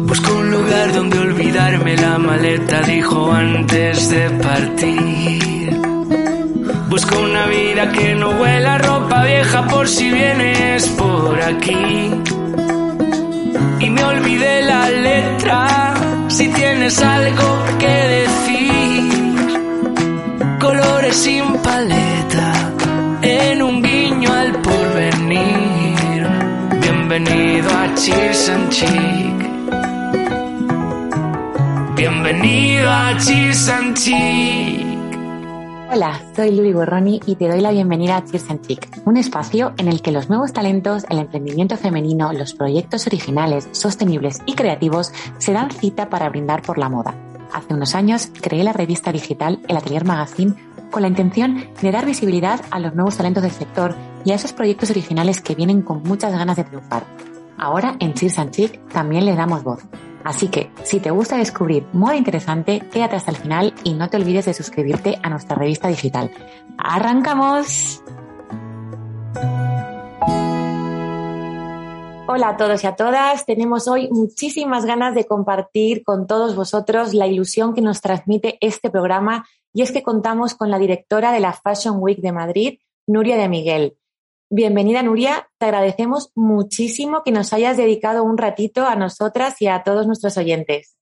Busco un lugar donde olvidarme la maleta, dijo antes de partir. Busco una vida que no huela ropa vieja por si vienes por aquí. Y me olvidé la letra, si tienes algo que decir. Colores sin paleta, Cheers and Chic. Bienvenido a Cheers and Chic. Hola, soy Luli Borroni y te doy la bienvenida a Cheers and Chic, un espacio en el que los nuevos talentos, el emprendimiento femenino, los proyectos originales, sostenibles y creativos se dan cita para brindar por la moda. Hace unos años creé la revista digital El Atelier Magazine con la intención de dar visibilidad a los nuevos talentos del sector y a esos proyectos originales que vienen con muchas ganas de triunfar. Ahora en Cheers and Chic también le damos voz. Así que, si te gusta descubrir moda interesante, quédate hasta el final y no te olvides de suscribirte a nuestra revista digital. ¡Arrancamos! Hola a todos y a todas. Tenemos hoy muchísimas ganas de compartir con todos vosotros la ilusión que nos transmite este programa y es que contamos con la directora de la Fashion Week de Madrid, Nuria de Miguel. Bienvenida, Nuria. Te agradecemos muchísimo que nos hayas dedicado un ratito a nosotras y a todos nuestros oyentes.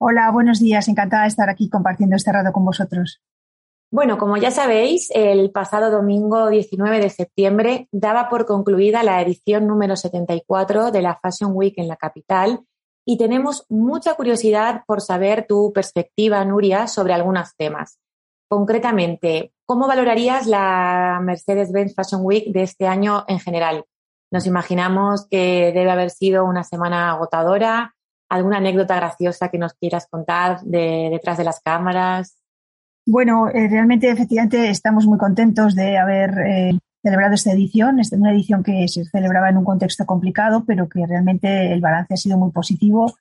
Hola, buenos días. Encantada de estar aquí compartiendo este rato con vosotros. Bueno, como ya sabéis, el pasado domingo 19 de septiembre daba por concluida la edición número 74 de la Fashion Week en la capital y tenemos mucha curiosidad por saber tu perspectiva, Nuria, sobre algunos temas. Concretamente, ¿cómo valorarías la Mercedes-Benz Fashion Week de este año en general? Nos imaginamos que debe haber sido una semana agotadora. ¿Alguna anécdota graciosa que nos quieras contar de, detrás de las cámaras? Bueno, eh, realmente, efectivamente, estamos muy contentos de haber eh, celebrado esta edición. Es una edición que se celebraba en un contexto complicado, pero que realmente el balance ha sido muy positivo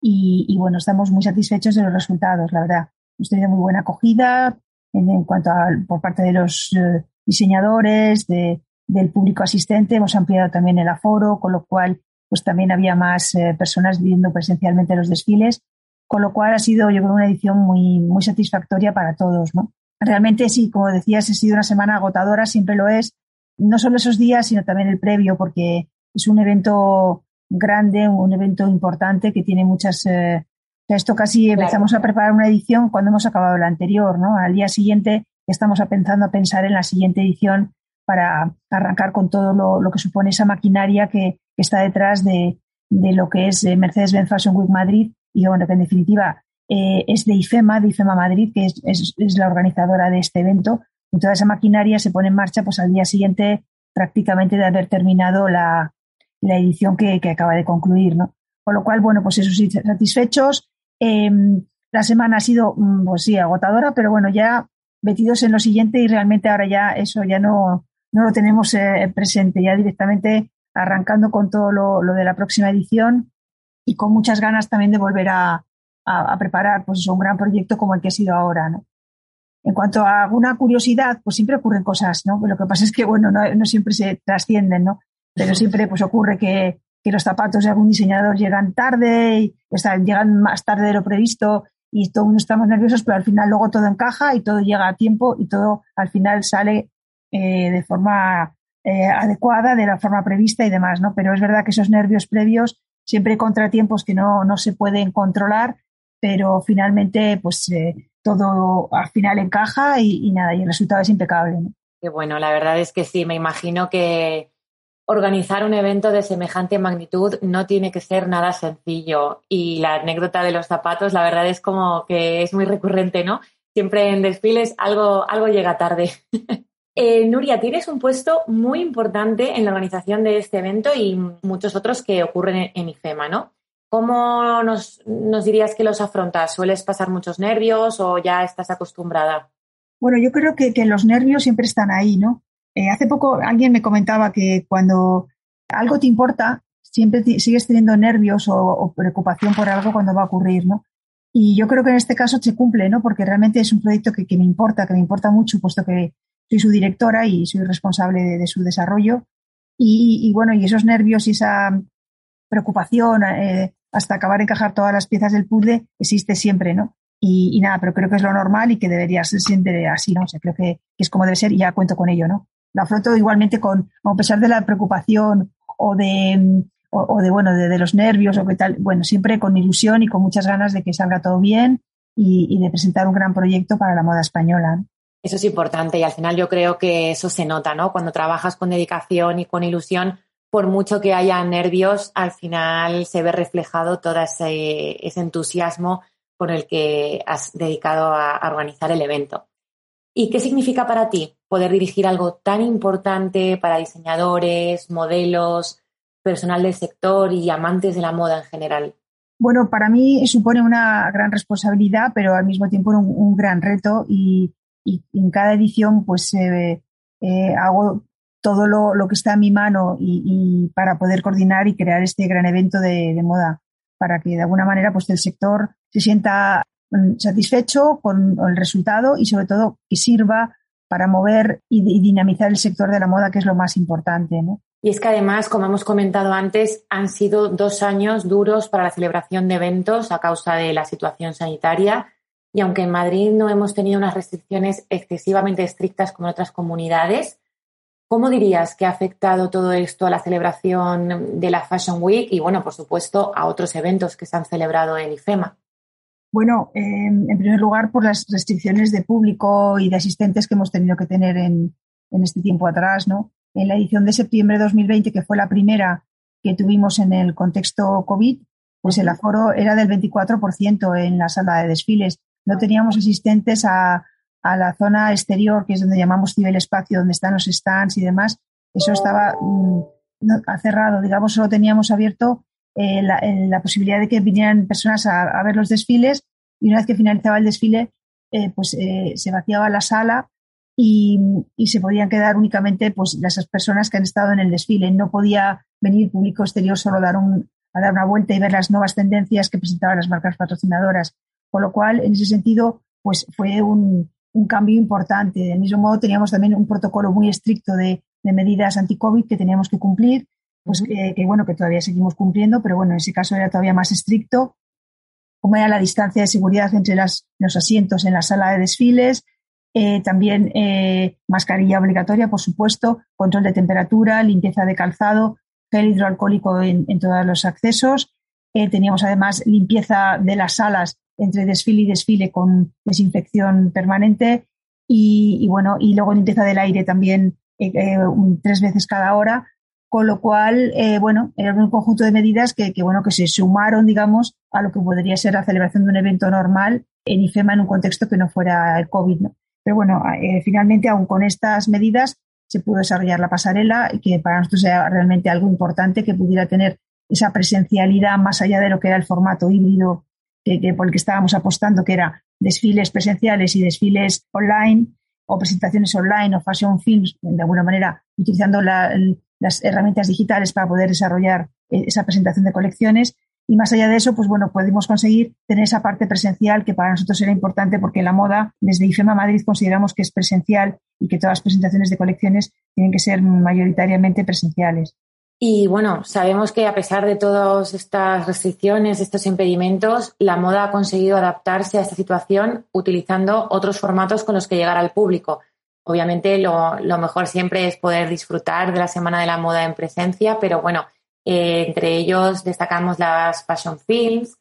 y, y bueno, estamos muy satisfechos de los resultados, la verdad. Hemos tenido muy buena acogida en, cuanto a por parte de los eh, diseñadores, de, del público asistente. Hemos ampliado también el aforo, con lo cual pues también había más eh, personas viviendo presencialmente los desfiles con lo cual ha sido, yo creo, una edición muy, muy satisfactoria para todos, ¿no? Realmente sí, como decías, ha sido una semana agotadora, siempre lo es, no solo esos días, sino también el previo, porque es un evento grande, un evento importante que tiene muchas... Eh, esto casi claro. empezamos a preparar una edición cuando hemos acabado la anterior, ¿no? Al día siguiente estamos pensando a pensar en la siguiente edición para arrancar con todo lo, lo que supone esa maquinaria que, que está detrás de, de, lo que es eh, Mercedes-Benz Fashion Week Madrid y bueno, que en definitiva eh, es de IFEMA, de IFEMA Madrid, que es, es, es, la organizadora de este evento. Y toda esa maquinaria se pone en marcha pues al día siguiente prácticamente de haber terminado la, la edición que, que, acaba de concluir, ¿no? Con lo cual, bueno, pues eso sí, satisfechos. Eh, la semana ha sido, mm, pues sí, agotadora, pero bueno, ya metidos en lo siguiente y realmente ahora ya eso ya no, no lo tenemos eh, presente, ya directamente arrancando con todo lo, lo de la próxima edición y con muchas ganas también de volver a, a, a preparar pues un gran proyecto como el que ha sido ahora, ¿no? En cuanto a alguna curiosidad, pues siempre ocurren cosas, ¿no? Lo que pasa es que, bueno, no, no siempre se trascienden, ¿no? Pero siempre pues ocurre que, que, los zapatos de algún diseñador llegan tarde, o sea, llegan más tarde de lo previsto y todo el mundo estamos nerviosos, pero al final luego todo encaja y todo llega a tiempo y todo al final sale eh, de forma eh, adecuada, de la forma prevista y demás, ¿no? Pero es verdad que esos nervios previos siempre contratiempos que no, no se pueden controlar, pero finalmente, pues eh, todo al final encaja y, y, nada, y el resultado es impecable. ¿no? Qué bueno, la verdad es que sí, me imagino que organizar un evento de semejante magnitud no tiene que ser nada sencillo. Y la anécdota de los zapatos, la verdad es como que es muy recurrente, ¿no? Siempre en desfiles algo, algo llega tarde. Eh, Nuria, tienes un puesto muy importante en la organización de este evento y muchos otros que ocurren en, IFEMA, ¿no? ¿Cómo nos, dirías que los afrontas? ¿Sueles pasar muchos nervios o ya estás acostumbrada? Bueno, yo creo que los nervios siempre están ahí, ¿no? Eh, hace poco alguien me comentaba que cuando algo te importa, siempre sigues teniendo nervios o, preocupación por algo cuando va a ocurrir, ¿no? Y yo creo que en este caso se cumple, ¿no? Porque realmente es un proyecto que, que me importa, que me importa mucho, puesto que soy su directora y soy responsable de, su desarrollo. Y, bueno, y esos nervios y esa, preocupación eh, hasta acabar de encajar todas las piezas del puzzle existe siempre, ¿no? Y, nada, pero creo que es lo normal y que debería ser siempre así, ¿no? O sea, creo que, es como debe ser y ya cuento con ello, ¿no? Lo afronto igualmente con, a pesar de la preocupación o de, o, de bueno, de, los nervios o qué tal, bueno, siempre con ilusión y con muchas ganas de que salga todo bien y, de presentar un gran proyecto para la moda española. Eso es importante y al final yo creo que eso se nota, ¿no? Cuando trabajas con dedicación y con ilusión, por mucho que haya nervios, al final se ve reflejado todo ese, entusiasmo con el que has dedicado a, organizar el evento. ¿Y qué significa para ti poder dirigir algo tan importante para diseñadores, modelos, personal del sector y amantes de la moda en general? Bueno, para mí supone una gran responsabilidad, pero al mismo tiempo un, gran reto y, en cada edición pues eh, eh, hago todo lo, que está en mi mano y, para poder coordinar y crear este gran evento de, moda, para que de alguna manera pues el sector se sienta satisfecho con el resultado y sobre todo que sirva para mover y, dinamizar el sector de la moda, que es lo más importante. Y es que además, como hemos comentado antes, han sido dos años duros para la celebración de eventos a causa de la situación sanitaria. Y aunque en Madrid no hemos tenido unas restricciones excesivamente estrictas como en otras comunidades, ¿Cómo dirías que ha afectado todo esto a la celebración de la Fashion Week y, bueno, por supuesto, a otros eventos que se han celebrado en IFEMA? Bueno, en primer lugar, por las restricciones de público y de asistentes que hemos tenido que tener en, este tiempo atrás, ¿no? En la edición de septiembre de 2020, que fue la primera que tuvimos en el contexto COVID, pues el aforo era del 24% en la sala de desfiles. No teníamos asistentes a, a la zona exterior, que es donde llamamos ciberespacio, donde están los stands y demás, eso estaba mm, cerrado, digamos, solo teníamos abierto eh, la, posibilidad de que vinieran personas a, ver los desfiles y una vez que finalizaba el desfile, eh, pues eh, se vaciaba la sala y, se podían quedar únicamente pues esas personas que han estado en el desfile. No podía venir público exterior solo dar, un, dar una vuelta y ver las nuevas tendencias que presentaban las marcas patrocinadoras. Con lo cual, en ese sentido, pues fue un cambio importante. Del mismo modo, teníamos también un protocolo muy estricto de, medidas anti-COVID que teníamos que cumplir, pues que, bueno, que todavía seguimos cumpliendo, pero bueno, en ese caso era todavía más estricto. Como era la distancia de seguridad entre las, los asientos en la sala de desfiles, eh, también eh, mascarilla obligatoria, por supuesto, control de temperatura, limpieza de calzado, gel hidroalcohólico en, todos los accesos. Eh, teníamos además limpieza de las salas entre desfile y desfile con desinfección permanente y, bueno, y luego limpieza del aire también tres veces cada hora, con lo cual, eh, bueno, era un conjunto de medidas que, bueno, que se sumaron, digamos, a lo que podría ser la celebración de un evento normal en IFEMA en un contexto que no fuera el COVID. Pero bueno, finalmente, aún con estas medidas, se pudo desarrollar la pasarela y que para nosotros era realmente algo importante que pudiera tener esa presencialidad más allá de lo que era el formato híbrido que, por el que estábamos apostando, que era desfiles presenciales y desfiles online o presentaciones online o fashion films, de alguna manera utilizando las herramientas digitales para poder desarrollar eh, esa presentación de colecciones. Y más allá de eso, pues bueno, pudimos conseguir tener esa parte presencial que para nosotros era importante porque la moda, desde IFEMA Madrid, consideramos que es presencial y que todas las presentaciones de colecciones tienen que ser mayoritariamente presenciales. Y bueno, sabemos que a pesar de todas estas restricciones, estos impedimentos, la moda ha conseguido adaptarse a esta situación utilizando otros formatos con los que llegar al público. Obviamente lo, mejor siempre es poder disfrutar de la Semana de la Moda en presencia, pero bueno, eh, entre ellos destacamos las fashion films,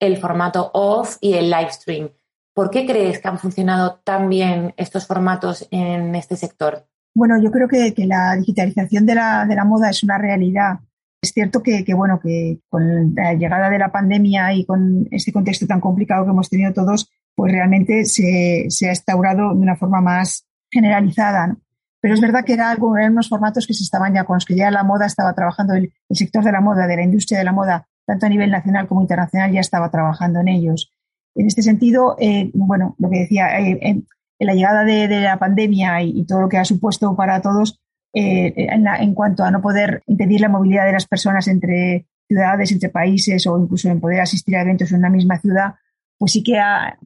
el formato off y el live stream. ¿Por qué crees que han funcionado tan bien estos formatos en este sector? Bueno, yo creo que, la digitalización de la, de la, moda es una realidad. Es cierto que, bueno, que con la llegada de la pandemia y con este contexto tan complicado que hemos tenido todos, pues realmente se, se ha instaurado de una forma más generalizada. Pero es verdad que era algo, eran unos formatos que se estaban ya, con los que ya la moda estaba trabajando, el, sector de la moda, de la industria de la moda, tanto a nivel nacional como internacional, ya estaba trabajando en ellos. En este sentido, eh, bueno, lo que decía, eh, la llegada de, la pandemia y, todo lo que ha supuesto para todos eh, en, cuanto a no poder impedir la movilidad de las personas entre ciudades, entre países o incluso en poder asistir a eventos en una misma ciudad, pues sí que ha,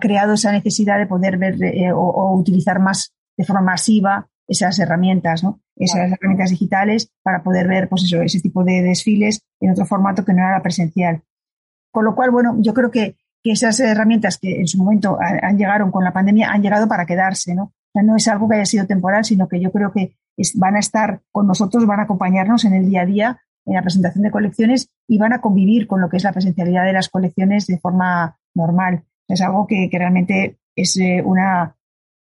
creado esa necesidad de poder ver eh, o, utilizar más de forma masiva esas herramientas, ¿no? Esas herramientas digitales para poder ver, pues eso, ese tipo de desfiles en otro formato que no era presencial. Con lo cual, bueno, yo creo que, esas herramientas que en su momento han, llegado con la pandemia han llegado para quedarse, ¿no? O sea, no es algo que haya sido temporal, sino que yo creo que van a estar con nosotros, van a acompañarnos en el día a día en la presentación de colecciones y van a convivir con lo que es la presencialidad de las colecciones de forma normal. Es algo que, realmente es eh, una,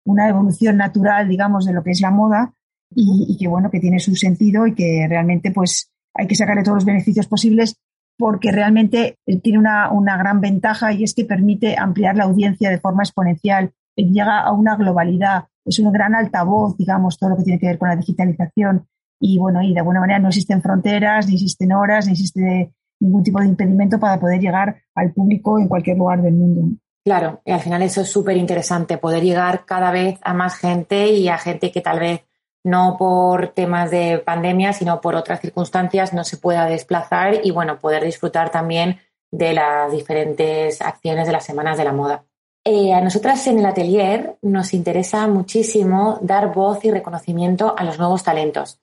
una, evolución natural, digamos, de lo que es la moda y, que, bueno, que tiene su sentido y que realmente, pues, hay que sacarle todos los beneficios posibles porque realmente eh, tiene una, una gran ventaja y es que permite ampliar la audiencia de forma exponencial, llega a una globalidad, es un gran altavoz, digamos, todo lo que tiene que ver con la digitalización y bueno, y de alguna manera no existen fronteras, ni existen horas, ni existe ningún tipo de impedimento para poder llegar al público en cualquier lugar del mundo. Claro, y al final eso es súper interesante, poder llegar cada vez a más gente y a gente que tal vez no por temas de pandemia, sino por otras circunstancias no se pueda desplazar y bueno, poder disfrutar también de las diferentes acciones de las semanas de la moda. Eh, a nosotras en el atelier nos interesa muchísimo dar voz y reconocimiento a los nuevos talentos.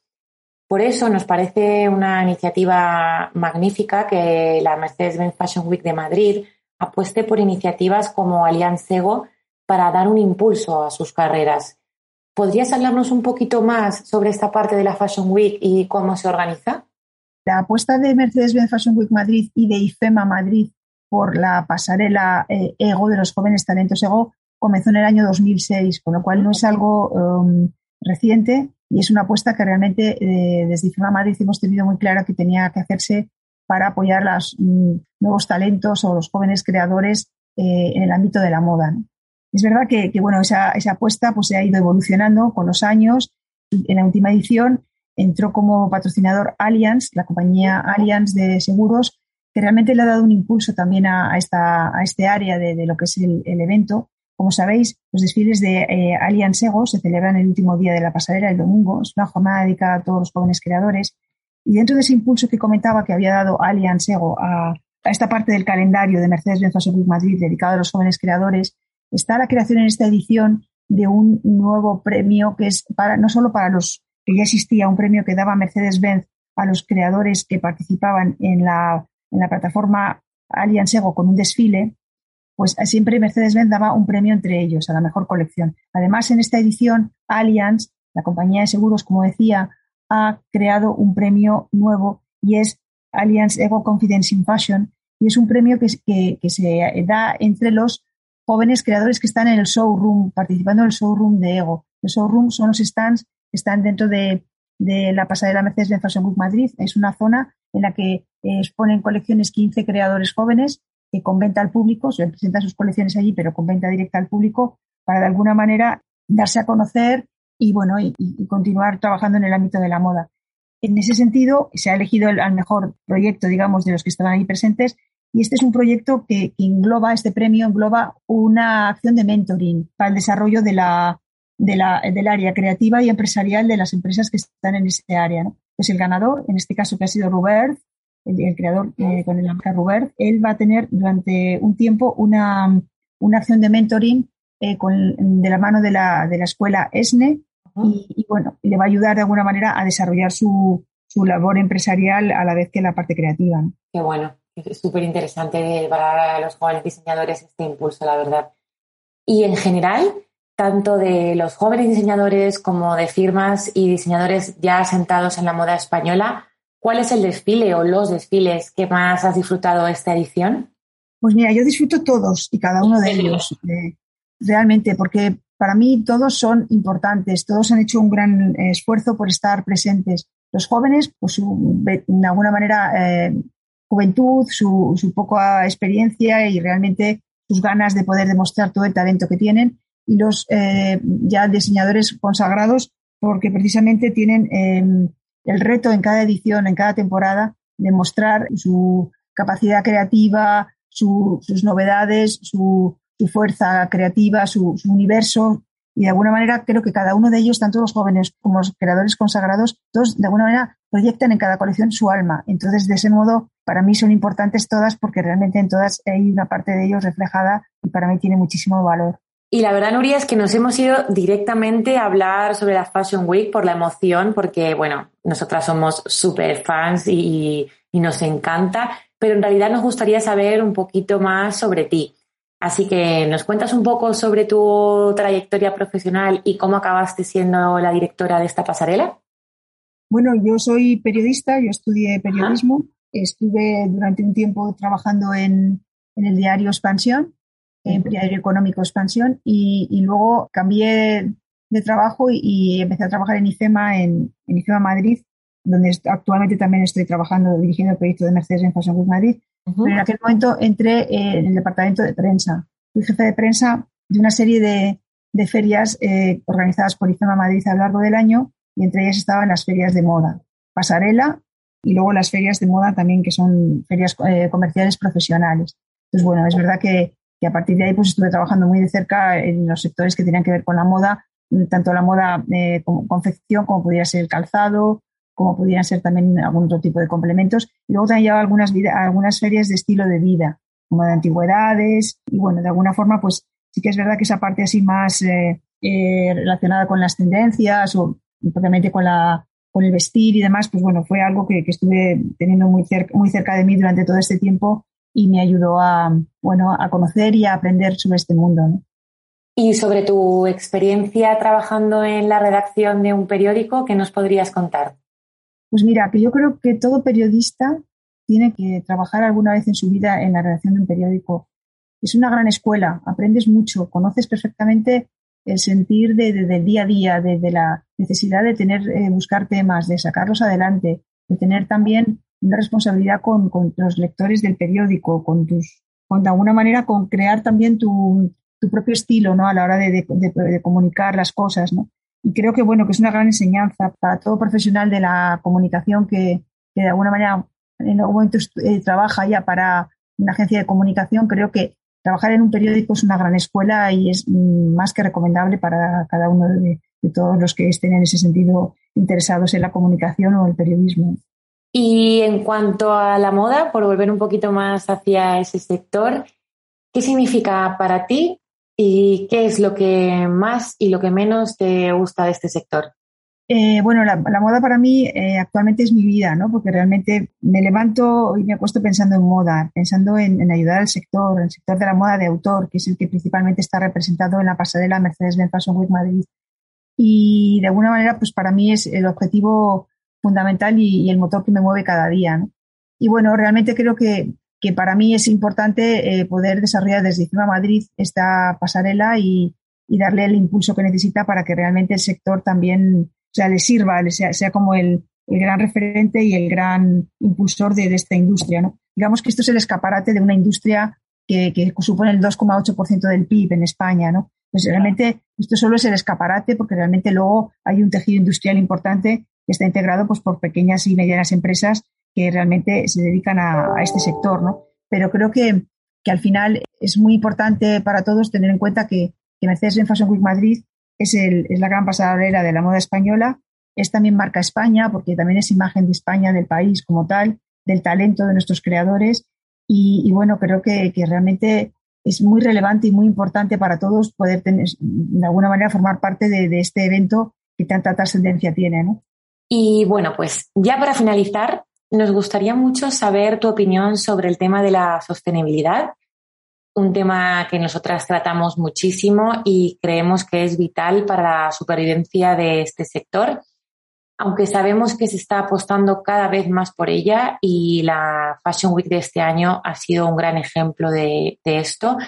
Por eso nos parece una iniciativa magnífica que la Mercedes-Benz Fashion Week de Madrid apueste por iniciativas como Allianz Ego para dar un impulso a sus carreras. ¿Podrías hablarnos un poquito más sobre esta parte de la Fashion Week y cómo se organiza? La apuesta de Mercedes-Benz Fashion Week Madrid y de IFEMA Madrid por la pasarela eh, Ego de los jóvenes talentos Ego comenzó en el año 2006, con lo cual no es algo um, reciente y es una apuesta que realmente eh, desde IFEMA Madrid hemos tenido muy clara que tenía que hacerse para apoyar los mm, nuevos talentos o los jóvenes creadores eh, en el ámbito de la moda. Es verdad que, bueno, esa, apuesta pues, se ha ido evolucionando con los años. En la última edición entró como patrocinador Allianz, la compañía Allianz de seguros, que realmente le ha dado un impulso también a, esta, a este área de, lo que es el, evento. Como sabéis, los desfiles de eh, Allianz Ego se celebran el último día de la pasarela, el domingo. Es una jornada dedicada a todos los jóvenes creadores y dentro de ese impulso que comentaba que había dado Allianz Ego a, esta parte del calendario de Mercedes-Benz Fashion Madrid dedicado a los jóvenes creadores, está la creación en esta edición de un nuevo premio que es para no solo para los que ya existía un premio que daba Mercedes-Benz a los creadores que participaban en la, en la plataforma Allianz Ego con un desfile, pues siempre Mercedes-Benz daba un premio entre ellos a la mejor colección. Además, en esta edición, Allianz, la compañía de seguros, como decía, ha creado un premio nuevo y es Allianz Ego Confidence in Fashion y es un premio que, que, se da entre los jóvenes creadores que están en el showroom, participando en el showroom de Ego. El showroom son los stands que están dentro de, de la pasarela Mercedes-Benz Fashion Week Madrid. Es una zona en la que exponen colecciones 15 creadores jóvenes que con venta al público, se presentan sus colecciones allí, pero con venta directa al público, para de alguna manera darse a conocer y bueno, y, continuar trabajando en el ámbito de la moda. En ese sentido, se ha elegido el al mejor proyecto, digamos, de los que estaban ahí presentes, y este es un proyecto que, engloba, este premio engloba una acción de mentoring para el desarrollo de la, de la, del área creativa y empresarial de las empresas que están en ese área. ¿no? Pues el ganador, en este caso que ha sido Robert, el, creador eh, con el nombre Robert, él va a tener durante un tiempo una, una acción de mentoring eh, con, de la mano de la, de la escuela ESNE y, bueno, le va a ayudar de alguna manera a desarrollar su, su labor empresarial a la vez que la parte creativa. Qué bueno, es súper interesante para los jóvenes diseñadores este impulso, la verdad. Y en general, tanto de los jóvenes diseñadores como de firmas y diseñadores ya asentados en la moda española, ¿cuál es el desfile o los desfiles que más has disfrutado esta edición? Pues mira, yo disfruto todos y cada uno de ellos, eh, realmente, porque para mí todos son importantes, todos han hecho un gran eh, esfuerzo por estar presentes. Los jóvenes, pues de alguna manera, eh, juventud, su, su, poca experiencia y realmente sus ganas de poder demostrar todo el talento que tienen. Y los eh, ya diseñadores consagrados, porque precisamente tienen em, el reto en cada edición, en cada temporada, de mostrar su capacidad creativa, sus novedades, su, su fuerza creativa, su, universo. Y de alguna manera creo que cada uno de ellos, tanto los jóvenes como los creadores consagrados, todos de alguna manera proyectan en cada colección su alma. Entonces, de ese modo, para mí son importantes todas porque realmente en todas hay una parte de ellos reflejada y para mí tiene muchísimo valor. Y la verdad, Nuria, es que nos hemos ido directamente a hablar sobre la Fashion Week por la emoción, porque, bueno, nosotras somos súper fans y, y, nos encanta, pero en realidad nos gustaría saber un poquito más sobre ti. Así que nos cuentas un poco sobre tu trayectoria profesional y cómo acabaste siendo la directora de esta pasarela. Bueno, yo soy periodista, yo estudié periodismo, estuve durante un tiempo trabajando en, en el diario Expansión en Diario Económico Expansión y, luego cambié de trabajo y, empecé a trabajar en IFEMA, en, IFEMA Madrid, donde actualmente también estoy trabajando dirigiendo el proyecto de Mercedes en Fashion Week Madrid. En aquel momento entré en el departamento de prensa. Fui jefe de prensa de una serie de, ferias eh, organizadas por IFEMA Madrid a lo largo del año y entre ellas estaban las ferias de moda, pasarela y luego las ferias de moda también que son ferias eh, comerciales profesionales. Entonces, bueno, es verdad que a partir de ahí pues estuve trabajando muy de cerca en los sectores que tenían que ver con la moda, tanto la moda eh, como confección como pudiera ser el calzado, como pudieran ser también algún otro tipo de complementos. Y luego también llevaba algunas, algunas ferias de estilo de vida, como de antigüedades. Y bueno, de alguna forma, pues sí que es verdad que esa parte así más eh, eh, relacionada con las tendencias o propiamente con, la, con el vestir y demás, pues bueno, fue algo que, que estuve teniendo muy cerca, muy cerca de mí durante todo este tiempo y me ayudó a, bueno, a conocer y a aprender sobre este mundo. Y sobre tu experiencia trabajando en la redacción de un periódico, ¿qué nos podrías contar? Pues mira, que yo creo que todo periodista tiene que trabajar alguna vez en su vida en la redacción de un periódico. Es una gran escuela, aprendes mucho, conoces perfectamente el sentir de, del día a día, de, la necesidad de tener, eh, buscar temas, de sacarlos adelante, de tener también una responsabilidad con, los lectores del periódico, con tus, con de alguna manera con crear también tu, propio estilo, ¿no? A la hora de, comunicar las cosas, ¿no? Y creo que, bueno, que es una gran enseñanza para todo profesional de la comunicación que, de alguna manera en algún momento eh, trabaja ya para una agencia de comunicación. Creo que trabajar en un periódico es una gran escuela y es mm, más que recomendable para cada uno de todos los que estén en ese sentido interesados en la comunicación o el periodismo. Y en cuanto a la moda, por volver un poquito más hacia ese sector, ¿qué significa para ti y qué es lo que más y lo que menos te gusta de este sector? Eh, bueno, la, moda para mí eh, actualmente es mi vida, ¿no? Porque realmente me levanto y me acuesto pensando en moda, pensando en, ayudar al sector, el sector de la moda de autor, que es el que principalmente está representado en la pasarela Mercedes-Benz Fashion Week Madrid. Y de alguna manera, pues para mí es el objetivo fundamental y, el motor que me mueve cada día. Y bueno, realmente creo que, que para mí es importante eh, poder desarrollar desde IFEMA Madrid esta pasarela y, y, darle el impulso que necesita para que realmente el sector también o sea, le sirva, sea, sea como el, el, gran referente y el gran impulsor de, de, esta industria. ¿no? Digamos que esto es el escaparate de una industria que, que supone el 2,8% del PIB en España. ¿no? Pues realmente esto solo es el escaparate porque realmente luego hay un tejido industrial importante está integrado pues, por pequeñas y medianas empresas que realmente se dedican a, este sector. ¿no? Pero creo que, que, al final es muy importante para todos tener en cuenta que, que Mercedes-Benz Fashion Week Madrid es, el, es la gran pasarela de la moda española, es también marca España, porque también es imagen de España, del país como tal, del talento de nuestros creadores. Y, bueno, creo que, que, realmente es muy relevante y muy importante para todos poder tener, de alguna manera, formar parte de, de este evento que tanta trascendencia tiene. ¿no? Y bueno, pues ya para finalizar, nos gustaría mucho saber tu opinión sobre el tema de la sostenibilidad, un tema que nosotras tratamos muchísimo y creemos que es vital para la supervivencia de este sector, aunque sabemos que se está apostando cada vez más por ella y la Fashion Week de este año ha sido un gran ejemplo de, esto.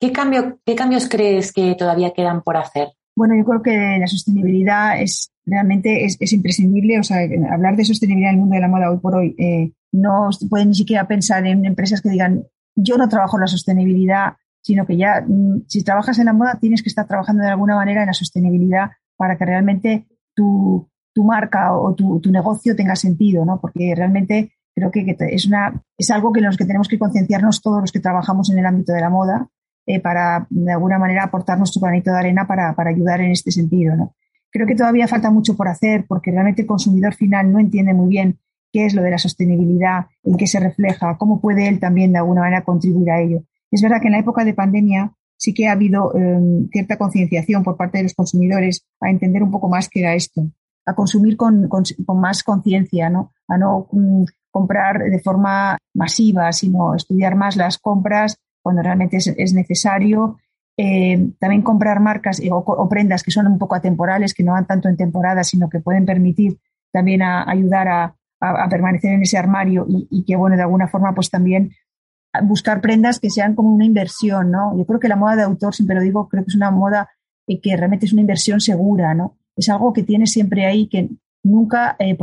¿Qué, cambio, ¿Qué cambios crees que todavía quedan por hacer? Bueno, yo creo que la sostenibilidad es realmente es, imprescindible. O sea, hablar de sostenibilidad en el mundo de la moda hoy por hoy eh, no se puede ni siquiera pensar en empresas que digan yo no trabajo en la sostenibilidad, sino que ya mm, si trabajas en la moda tienes que estar trabajando de alguna manera en la sostenibilidad para que realmente tu, tu marca o tu, tu, negocio tenga sentido, ¿no? Porque realmente creo que, es, una, es algo que en los que tenemos que concienciarnos todos los que trabajamos en el ámbito de la moda eh, para, de alguna manera, aportar nuestro granito de arena para, para ayudar en este sentido. ¿no? Creo que todavía falta mucho por hacer porque realmente el consumidor final no entiende muy bien qué es lo de la sostenibilidad, en qué se refleja, cómo puede él también de alguna manera contribuir a ello. Es verdad que en la época de pandemia sí que ha habido em, cierta concienciación por parte de los consumidores a entender un poco más qué era esto, a consumir con, más conciencia, ¿no? a no mm, comprar de forma masiva, sino estudiar más las compras cuando realmente es, necesario. Eh, también comprar marcas o, prendas que son un poco atemporales, que no van tanto en temporada, sino que pueden permitir también ayudar a, permanecer en ese armario y, que, bueno, de alguna forma, pues también buscar prendas que sean como una inversión, ¿no? Yo creo que la moda de autor, siempre lo digo, creo que es una moda que realmente es una inversión segura, ¿no? Es algo que tienes siempre ahí, que nunca, eh,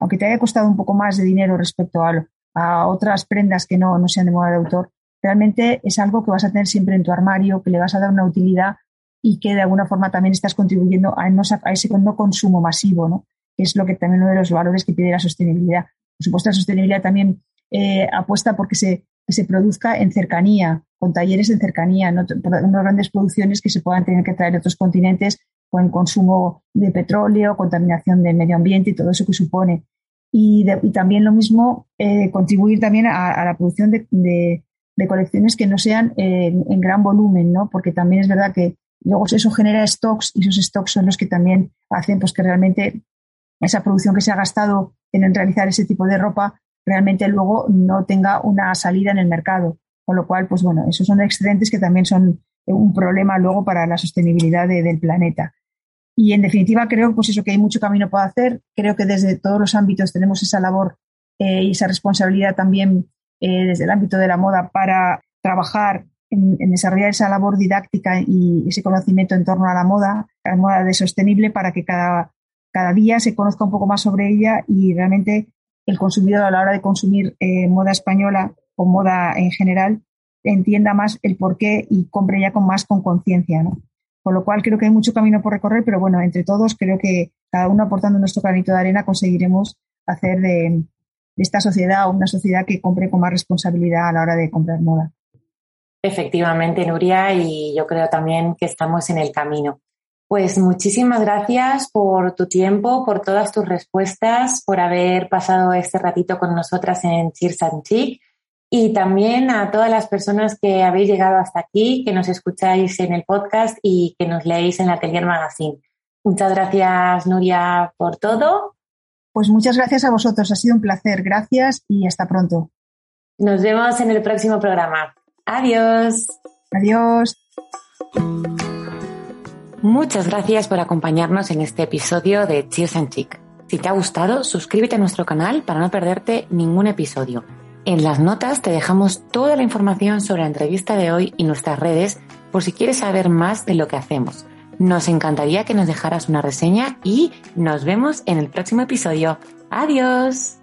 aunque te haya costado un poco más de dinero respecto a, a otras prendas que no, no sean de moda de autor, realmente es algo que vas a tener siempre en tu armario, que le vas a dar una utilidad y que de alguna forma también estás contribuyendo a, no, a ese no consumo masivo, ¿no? que es lo que también uno de los valores que pide la sostenibilidad. Por supuesto, la sostenibilidad también eh, apuesta porque se, que se produzca en cercanía, con talleres en cercanía, no unas grandes producciones que se puedan tener que traer de otros continentes con consumo de petróleo, contaminación del medio ambiente y todo eso que supone. Y, también lo mismo, eh, contribuir también a, la producción de, colecciones que no sean en, gran volumen, ¿no? Porque también es verdad que luego eso genera stocks y esos stocks son los que también hacen pues, que realmente esa producción que se ha gastado en realizar ese tipo de ropa realmente luego no tenga una salida en el mercado. Con lo cual, pues bueno, esos son excedentes que también son un problema luego para la sostenibilidad del planeta. Y en definitiva, creo pues eso, que hay mucho camino por hacer. Creo que desde todos los ámbitos tenemos esa labor eh, y esa responsabilidad también eh, desde el ámbito de la moda para trabajar en, desarrollar esa labor didáctica y ese conocimiento en torno a la moda, a la moda de sostenible, para que cada, cada día se conozca un poco más sobre ella y realmente el consumidor a la hora de consumir eh, moda española o moda en general entienda más el porqué y compre ya con más con conciencia, ¿no? Con lo cual creo que hay mucho camino por recorrer, pero bueno, entre todos creo que cada uno aportando nuestro granito de arena conseguiremos hacer de, esta sociedad una sociedad que compre con más responsabilidad a la hora de comprar moda. Efectivamente, Nuria, y yo creo también que estamos en el camino. Pues muchísimas gracias por tu tiempo, por todas tus respuestas, por haber pasado este ratito con nosotras en Cheers and Chic y también a todas las personas que habéis llegado hasta aquí, que nos escucháis en el podcast y que nos leéis en la Atelier Magazine. Muchas gracias, Nuria, por todo. Pues muchas gracias a vosotros, ha sido un placer. Gracias y hasta pronto. Nos vemos en el próximo programa. Adiós. Adiós. Muchas gracias por acompañarnos en este episodio de Cheers and Chic. Si te ha gustado, suscríbete a nuestro canal para no perderte ningún episodio. En las notas te dejamos toda la información sobre la entrevista de hoy y nuestras redes por si quieres saber más de lo que hacemos. Nos encantaría que nos dejaras una reseña y nos vemos en el próximo episodio. Adiós.